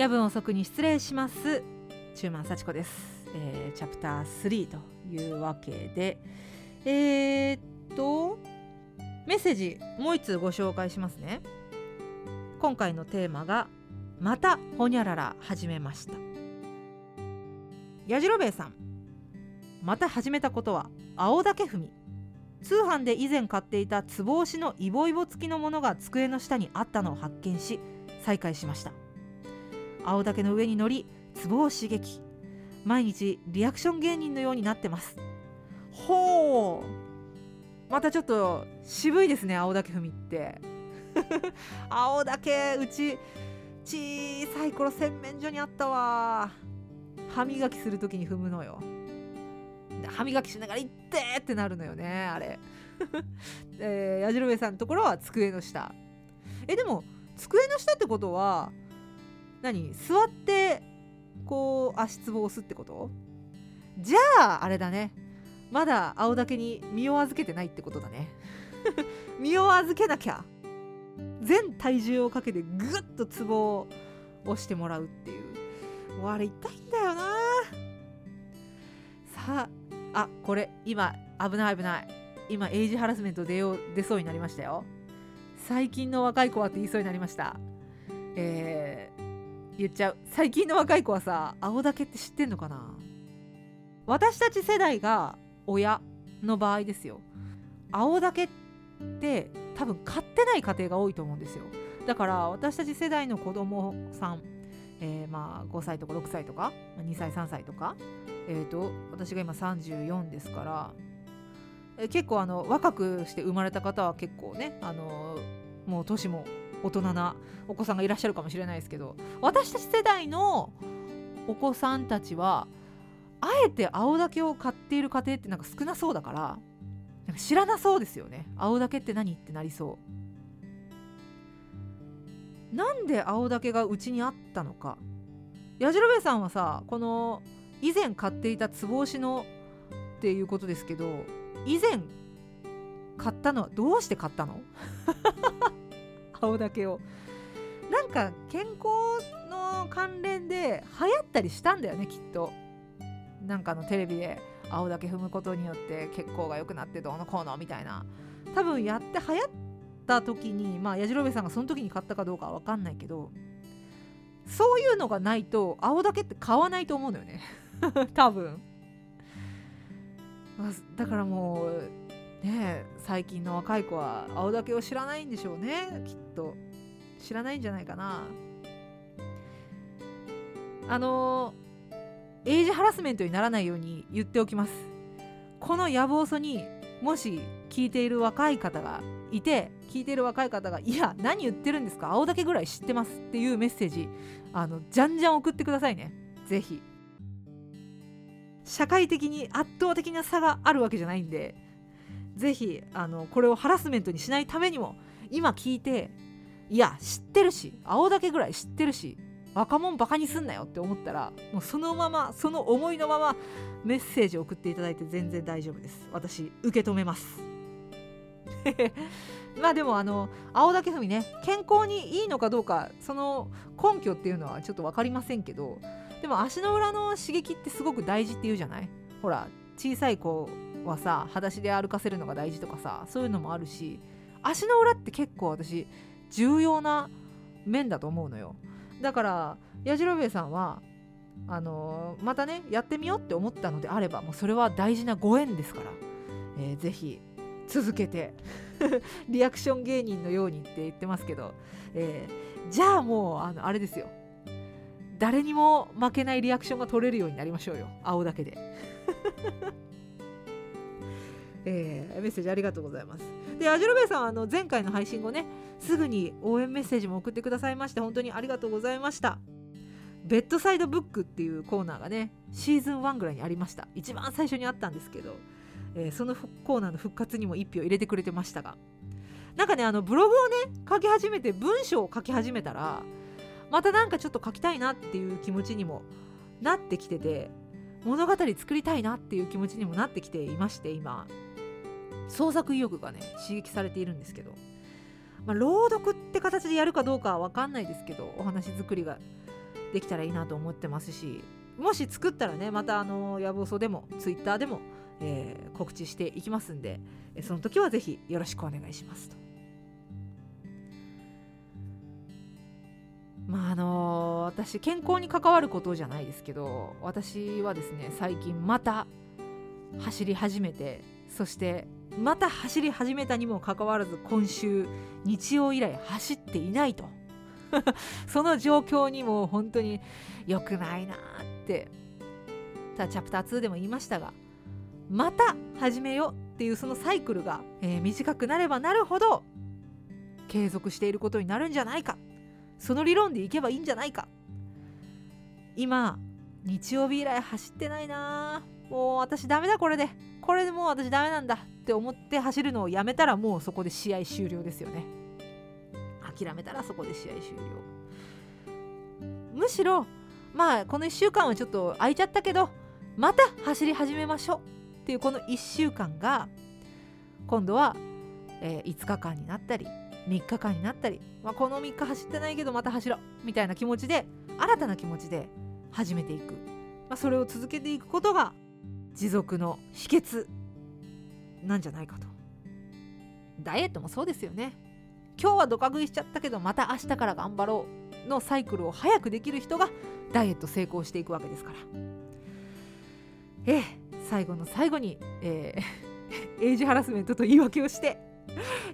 夜分遅くに失礼します。中満幸子です、えー、チャプター3というわけで。えー、っとメッセージもう一通ご紹介しますね。今回のテーマがまたほにゃらら始めました。やじろべえさんまた始めたことは青竹踏み。通販で以前買っていたつぼ押しのイボイボ付きのものが机の下にあったのを発見し再開しました。青竹の上に乗りツボを刺激。毎日リアクション芸人のようになってます。ほう。またちょっと渋いですね青竹踏みって。青竹うち小さい頃洗面所にあったわ。歯磨きする時に踏むのよ。歯磨きしながら「いって!」ってなるのよねあれ、えー、矢印さんのところは机の下。えでも机の下ってことは何？座ってこう足つぼを押すってこと？じゃああれだね。まだ青竹に身を預けてないってことだね。身を預けなきゃ。全体重をかけてグッとツボを押してもらうっていう。あれ痛いんだよな。さああこれ今危ない危ない。今エイジハラスメント出よう出そうになりましたよ。最近の若い子はって言いそうになりました。えー、言っちゃう。最近の若い子はさ青竹って知ってんのかな？私たち世代が親の場合ですよ。青竹って多分買ってない家庭が多いと思うんですよ。だから私たち世代の子供さん、えー、まあ5歳とか6歳とか2歳3歳とかえーと、私が今34ですから、え結構あの若くして生まれた方は結構ねあのもう年も大人なお子さんがいらっしゃるかもしれないですけど私たち世代のお子さんたちはあえて青竹を買っている家庭ってなんか少なそうだからなんか知らなそうですよね。青竹って何ってなりそう。なんで青竹がうちにあったのか。やじろべさんはさこの以前買っていたつぼ押しのっていうことですけど以前買ったのはどうして買ったの？顔だけを。なんか健康の関連で流行ったりしたんだよねきっと。なんかのテレビで青竹踏むことによって血行が良くなってどうのこうのみたいな。多分やって流行った時にまあやじろべさんがその時に買ったかどうかは分かんないけどそういうのがないと青竹って買わないと思うのよね。多分。だからもうね最近の若い子は青竹を知らないんでしょうねきっと。知らないんじゃないかな。あのエイジハラスメントにならないように言っておきます。この野望素にもし聞いている若い方がいて聞いている若い方が「いや何言ってるんですか青竹ぐらい知ってます」っていうメッセージあのじゃんじゃん送ってくださいね。是非社会的に圧倒的な差があるわけじゃないんでぜひあのこれをハラスメントにしないためにも今聞いていや知ってるし青竹ぐらい知ってるし若者バカにすんなよって思ったらもうそのままその思いのままメッセージを送っていただいて全然大丈夫です。私受け止めます。まあでもあの青竹踏みね健康にいいのかどうかその根拠っていうのはちょっと分かりませんけどでも足の裏の刺激ってすごく大事って言うじゃない？ほら小さい子はさ裸足で歩かせるのが大事とかさそういうのもあるし足の裏って結構私重要な面だと思うのよ。だからやじろべえさんはあのー、またねやってみようって思ったのであればもうそれは大事なご縁ですから、えー、ぜひ続けて リアクション芸人のようにって言ってますけど、えー、じゃあもうあのあれですよ。誰にも負けないリアクションが取れるようになりましょうよ。青だけで。えー、メッセージありがとうございます。で、アジロベイさんはあの前回の配信後ね、すぐに応援メッセージも送ってくださいまして、本当にありがとうございました。ベッドサイドブックっていうコーナーがね、シーズン1ぐらいにありました。一番最初にあったんですけど、えー、そのコーナーの復活にも一票入れてくれてましたが、なんかね、あのブログをね、書き始めて、文章を書き始めたら、またなんかちょっと書きたいなっていう気持ちにもなってきてて、物語作りたいなっていう気持ちにもなってきていまして、今。創作意欲がね刺激されているんですけど、まあ、朗読って形でやるかどうかは分かんないですけどお話作りができたらいいなと思ってますしもし作ったらねまたあのやぶおそでもツイッターでも、えー、告知していきますんでその時はぜひよろしくお願いしますと。まああの私健康に関わることじゃないですけど私はですね最近また走り始めてそしてまた走り始めたにもかかわらず今週日曜以来走っていないと。その状況にも本当に良くないなって。ただチャプター2でも言いましたがまた始めようっていうそのサイクルが、えー、短くなればなるほど継続していることになるんじゃないか。その理論でいけばいいんじゃないか。今日曜日以来走ってないなもう私ダメだこれで。これでもう私ダメなんだって思って走るのをやめたらもうそこで試合終了ですよね。諦めたらそこで試合終了。むしろまあこの1週間はちょっと空いちゃったけどまた走り始めましょうっていうこの1週間が今度は、えー、5日間になったり3日間になったり、まあ、この3日走ってないけどまた走ろうみたいな気持ちで新たな気持ちで始めていく、まあ、それを続けていくことが持続の秘訣なんじゃないかと。ダイエットもそうですよね。今日はドカ食いしちゃったけどまた明日から頑張ろうのサイクルを早くできる人がダイエット成功していくわけですから。ええ最後の最後に、えー、エイジハラスメントと言い訳をして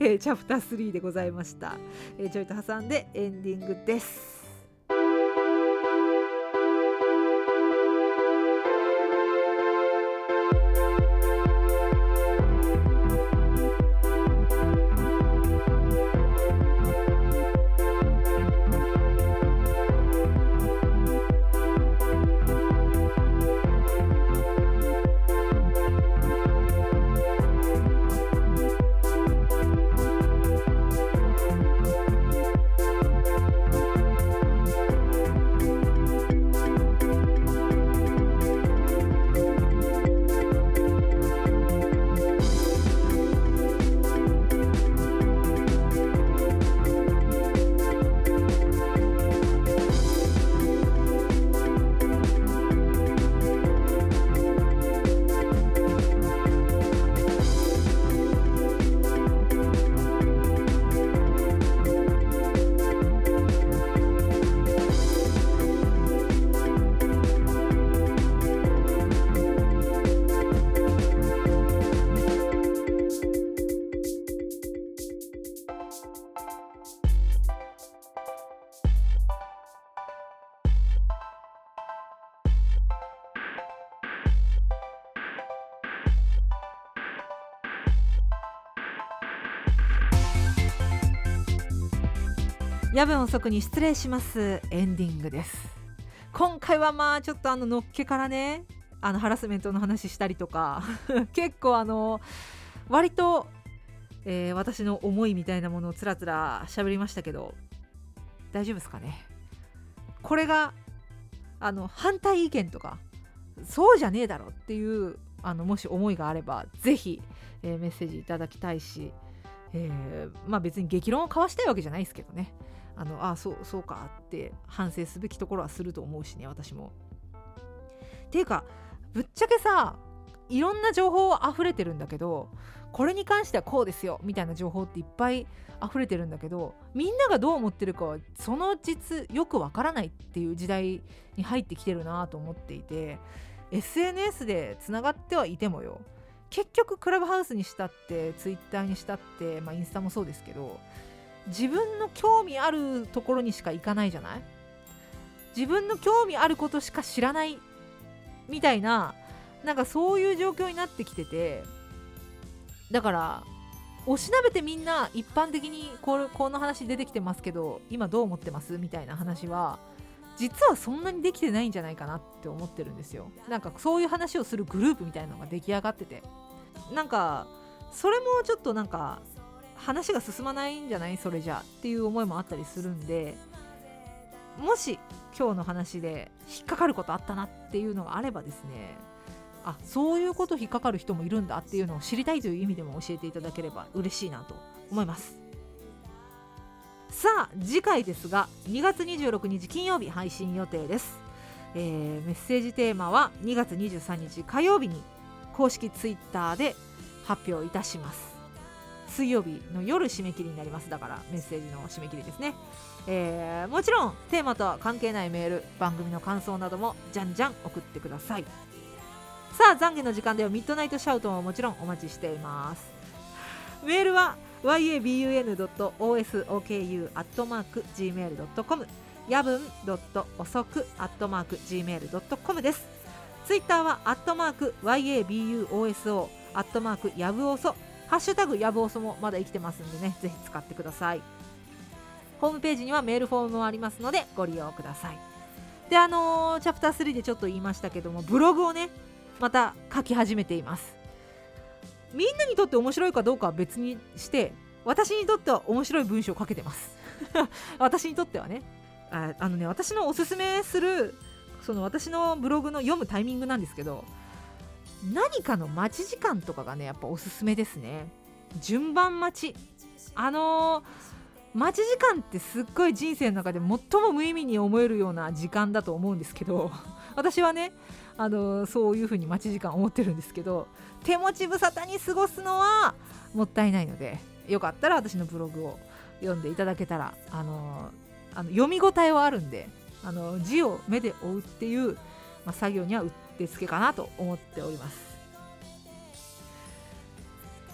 えー、チャプター3でございました、えー、ちょいと挟んでエンディングです。夜分遅くに失礼します。エンディングです。今回はまあちょっとあののっけからねあのハラスメントの話したりとか 結構あの割と、えー、私の思いみたいなものをつらつら喋りましたけど大丈夫ですかね？これがあの反対意見とかそうじゃねえだろっていうあのもし思いがあれば是非、えー、メッセージいただきたいし、えー、まあ別に激論を交わしたいわけじゃないですけどねあのあそうそうかって反省すべきところはすると思うしね私も。っていうかぶっちゃけさいろんな情報溢れてるんだけどこれに関してはこうですよみたいな情報っていっぱい溢れてるんだけどみんながどう思ってるかはその実よくわからないっていう時代に入ってきてるなと思っていて SNS でつながってはいてもよ結局クラブハウスにしたってツイッターにしたって、まあ、インスタもそうですけど自分の興味あるところにしか行かないじゃない？自分の興味あることしか知らないみたいななんかそういう状況になってきててだからおしなべてみんな一般的にこれこの話出てきてますけど今どう思ってます？みたいな話は実はそんなにできてないんじゃないかなって思ってるんですよ。なんかそういう話をするグループみたいなのが出来上がってて。なんかそれもちょっとなんか話が進まないんじゃないそれじゃっていう思いもあったりするんでもし今日の話で引っかかることあったなっていうのがあればですねあそういうこと引っかかる人もいるんだっていうのを知りたいという意味でも教えていただければ嬉しいなと思います。さあ次回ですが2月26日金曜日配信予定です、えー、メッセージテーマは2月23日火曜日に公式ツイッターで発表いたします。水曜日の夜締め切りになります。だからメッセージの締め切りですね、えー、もちろんテーマとは関係ないメール番組の感想などもじゃんじゃん送ってください。さあ懺悔の時間ではミッドナイトシャウトももちろんお待ちしています。メールは yabun.osoku.gmail.com やぶん遅く .gmail.com です。ツイッターはアットマーク yabuoso アットマークやぶおそハッシュタグやぶおそもまだ生きてますんでね。ぜひ使ってください。ホームページにはメールフォームもありますのでご利用ください。であのー、チャプター3でちょっと言いましたけどもブログをねまた書き始めています。みんなにとって面白いかどうかは別にして私にとっては面白い文章を書けてます。私にとってはね。ああのね私のおすすめするその私のブログの読むタイミングなんですけど何かの待ち時間とかがねやっぱおすすめですね。順番待ち。あのー、待ち時間ってすっごい人生の中で最も無意味に思えるような時間だと思うんですけど私はねあのー、そういう風に待ち時間思ってるんですけど手持ち無沙汰に過ごすのはもったいないのでよかったら私のブログを読んでいただけたらあのー、あの読み応えはあるんであの字を目で追うっていう、まあ、作業にはうってつけかなと思っております。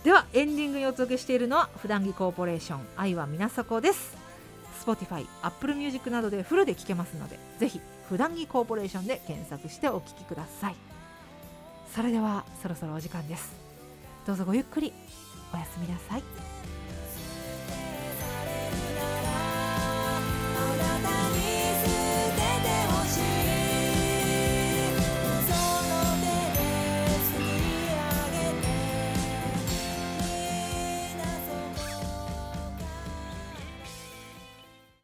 ではエンディングにお届けしているのは普段着コーポレーション愛は皆底です。Spotify、Apple Music などでフルで聴けますのでぜひ普段着コーポレーションで検索してお聴きください。それではそろそろお時間です。どうぞごゆっくりおやすみなさい。